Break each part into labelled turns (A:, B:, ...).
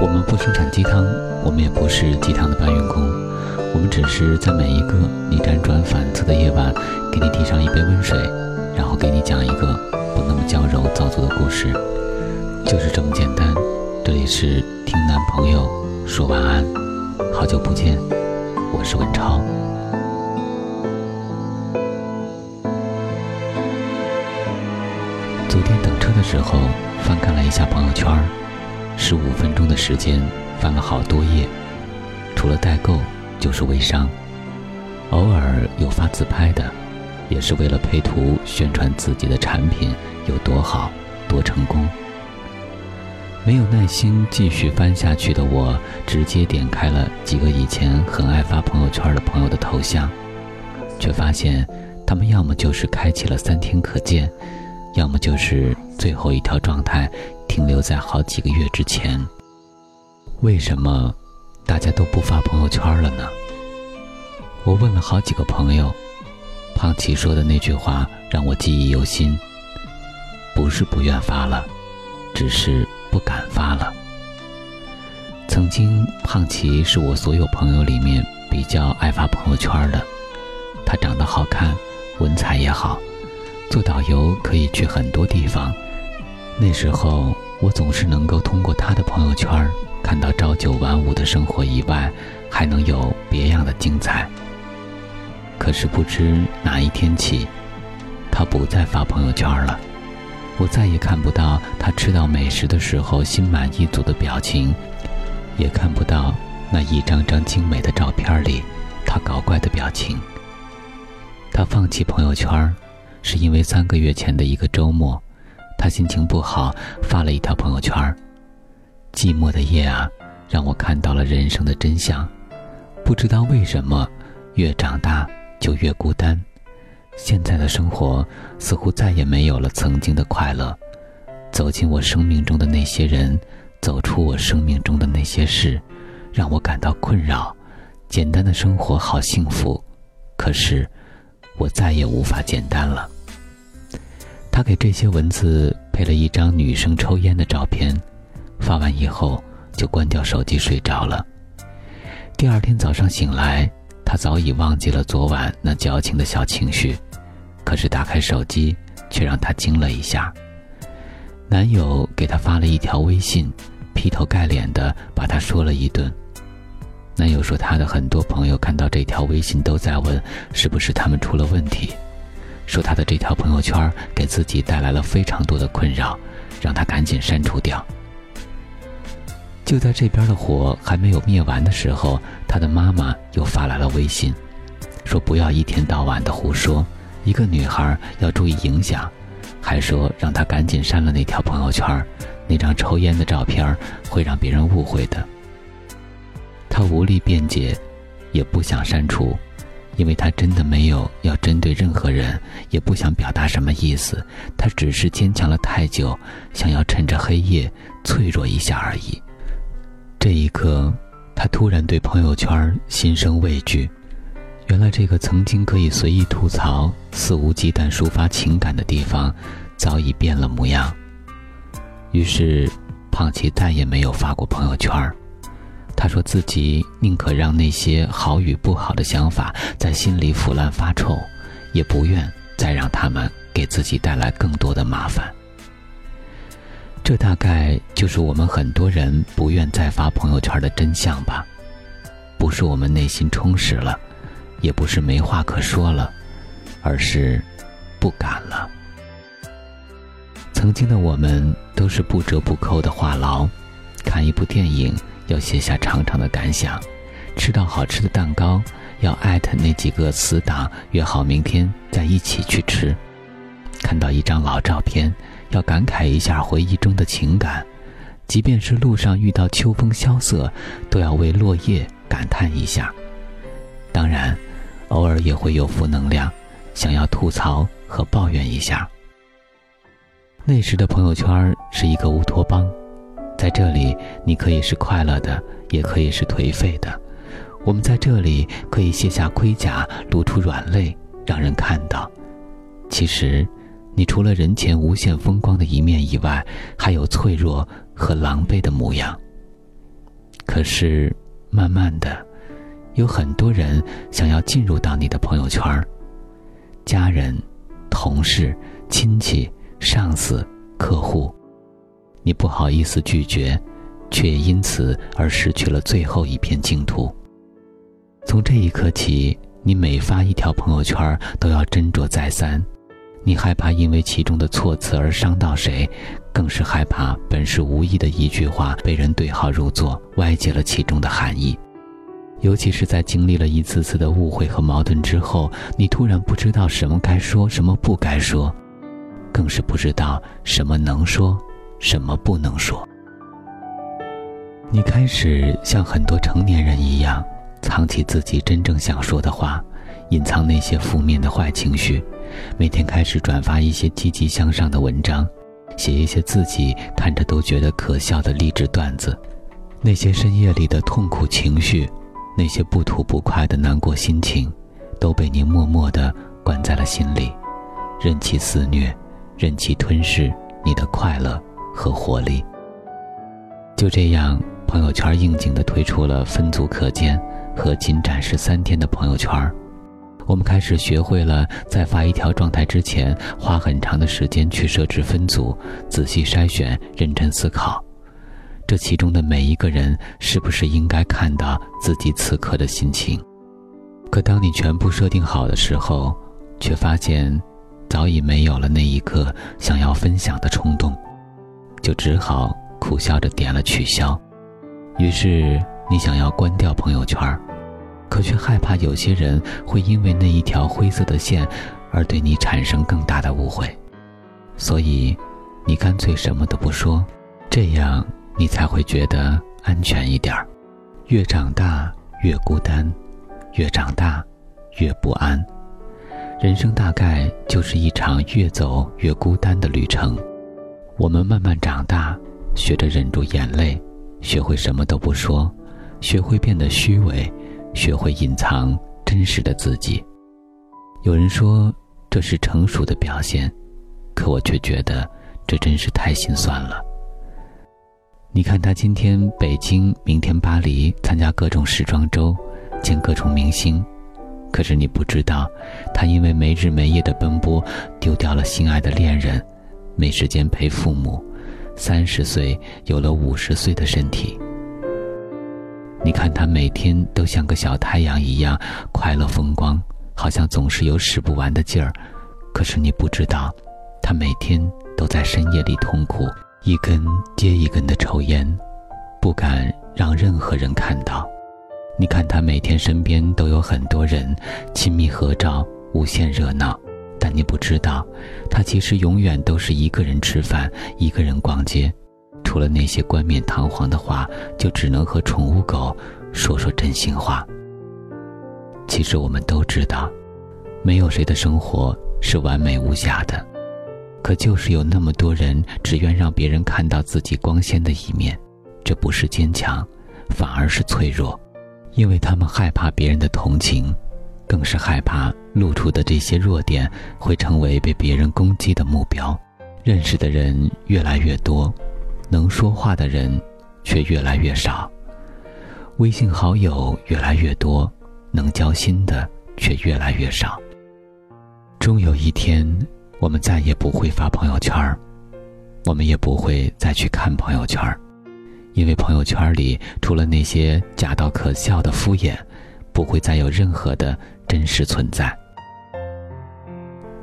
A: 我们不生产鸡汤，我们也不是鸡汤的搬运工，我们只是在每一个你辗转反侧的夜晚，给你递上一杯温水，然后给你讲一个不那么娇柔造作的故事，就是这么简单。这里是听男朋友说晚安，好久不见，我是文超。昨天等车的时候，翻看了一下朋友圈十五分钟的时间翻了好多页，除了代购就是微商，偶尔有发自拍的，也是为了配图宣传自己的产品有多好、多成功。没有耐心继续翻下去的我，直接点开了几个以前很爱发朋友圈的朋友的头像，却发现他们要么就是开启了三天可见。要么就是最后一条状态停留在好几个月之前。为什么大家都不发朋友圈了呢？我问了好几个朋友，胖琪说的那句话让我记忆犹新。不是不愿发了，只是不敢发了。曾经，胖琪是我所有朋友里面比较爱发朋友圈的。他长得好看，文采也好。做导游可以去很多地方，那时候我总是能够通过他的朋友圈看到朝九晚五的生活以外，还能有别样的精彩。可是不知哪一天起，他不再发朋友圈了，我再也看不到他吃到美食的时候心满意足的表情，也看不到那一张张精美的照片里他搞怪的表情。他放弃朋友圈。是因为三个月前的一个周末，他心情不好，发了一条朋友圈寂寞的夜啊，让我看到了人生的真相。不知道为什么，越长大就越孤单。现在的生活似乎再也没有了曾经的快乐。走进我生命中的那些人，走出我生命中的那些事，让我感到困扰。简单的生活好幸福，可是。我再也无法简单了。他给这些文字配了一张女生抽烟的照片，发完以后就关掉手机睡着了。第二天早上醒来，他早已忘记了昨晚那矫情的小情绪，可是打开手机却让他惊了一下。男友给她发了一条微信，劈头盖脸的把她说了一顿。男友说，他的很多朋友看到这条微信都在问，是不是他们出了问题？说他的这条朋友圈给自己带来了非常多的困扰，让他赶紧删除掉。就在这边的火还没有灭完的时候，他的妈妈又发来了微信，说不要一天到晚的胡说，一个女孩要注意影响，还说让他赶紧删了那条朋友圈，那张抽烟的照片会让别人误会的。他无力辩解，也不想删除，因为他真的没有要针对任何人，也不想表达什么意思。他只是坚强了太久，想要趁着黑夜脆弱一下而已。这一刻，他突然对朋友圈心生畏惧。原来，这个曾经可以随意吐槽、肆无忌惮抒发情感的地方，早已变了模样。于是，胖琪再也没有发过朋友圈。他说自己宁可让那些好与不好的想法在心里腐烂发臭，也不愿再让他们给自己带来更多的麻烦。这大概就是我们很多人不愿再发朋友圈的真相吧。不是我们内心充实了，也不是没话可说了，而是不敢了。曾经的我们都是不折不扣的话痨，看一部电影。要写下长长的感想，吃到好吃的蛋糕，要艾特那几个死党，约好明天再一起去吃。看到一张老照片，要感慨一下回忆中的情感，即便是路上遇到秋风萧瑟，都要为落叶感叹一下。当然，偶尔也会有负能量，想要吐槽和抱怨一下。那时的朋友圈是一个乌托邦。在这里，你可以是快乐的，也可以是颓废的。我们在这里可以卸下盔甲，露出软肋，让人看到。其实，你除了人前无限风光的一面以外，还有脆弱和狼狈的模样。可是，慢慢的，有很多人想要进入到你的朋友圈儿，家人、同事、亲戚、上司、客户，你不好意思拒绝，却也因此而失去了最后一片净土。从这一刻起，你每发一条朋友圈都要斟酌再三。你害怕因为其中的措辞而伤到谁，更是害怕本是无意的一句话被人对号入座，歪解了其中的含义。尤其是在经历了一次次的误会和矛盾之后，你突然不知道什么该说，什么不该说，更是不知道什么能说，什么不能说。你开始像很多成年人一样，藏起自己真正想说的话，隐藏那些负面的坏情绪。每天开始转发一些积极向上的文章，写一些自己看着都觉得可笑的励志段子。那些深夜里的痛苦情绪，那些不吐不快的难过心情，都被你默默地关在了心里，任其肆虐，任其吞噬你的快乐和活力。就这样，朋友圈应景地推出了分组可见和仅展示三天的朋友圈。我们开始学会了在发一条状态之前，花很长的时间去设置分组，仔细筛选，认真思考，这其中的每一个人是不是应该看到自己此刻的心情？可当你全部设定好的时候，却发现早已没有了那一刻想要分享的冲动，就只好苦笑着点了取消。于是你想要关掉朋友圈。可却害怕有些人会因为那一条灰色的线，而对你产生更大的误会，所以，你干脆什么都不说，这样你才会觉得安全一点儿。越长大越孤单，越长大越不安。人生大概就是一场越走越孤单的旅程。我们慢慢长大，学着忍住眼泪，学会什么都不说，学会变得虚伪。学会隐藏真实的自己。有人说这是成熟的表现，可我却觉得这真是太心酸了。你看他今天北京，明天巴黎，参加各种时装周，见各种明星，可是你不知道，他因为没日没夜的奔波，丢掉了心爱的恋人，没时间陪父母，三十岁有了五十岁的身体。你看他每天都像个小太阳一样快乐风光，好像总是有使不完的劲儿。可是你不知道，他每天都在深夜里痛苦，一根接一根的抽烟，不敢让任何人看到。你看他每天身边都有很多人，亲密合照，无限热闹。但你不知道，他其实永远都是一个人吃饭，一个人逛街。除了那些冠冕堂皇的话，就只能和宠物狗说说真心话。其实我们都知道，没有谁的生活是完美无瑕的，可就是有那么多人只愿让别人看到自己光鲜的一面，这不是坚强，反而是脆弱，因为他们害怕别人的同情，更是害怕露出的这些弱点会成为被别人攻击的目标。认识的人越来越多。能说话的人却越来越少，微信好友越来越多，能交心的却越来越少。终有一天，我们再也不会发朋友圈儿，我们也不会再去看朋友圈儿，因为朋友圈里除了那些假到可笑的敷衍，不会再有任何的真实存在。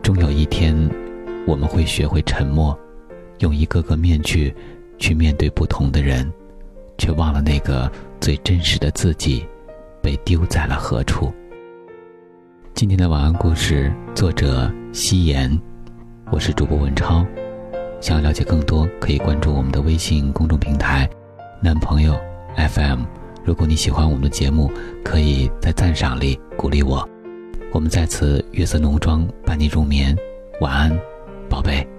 A: 终有一天，我们会学会沉默，用一个个面具。去面对不同的人，却忘了那个最真实的自己，被丢在了何处。今天的晚安故事作者夕颜，我是主播文超。想要了解更多，可以关注我们的微信公众平台“男朋友 FM”。如果你喜欢我们的节目，可以在赞赏里鼓励我。我们在此月色浓妆伴你入眠晚安宝贝。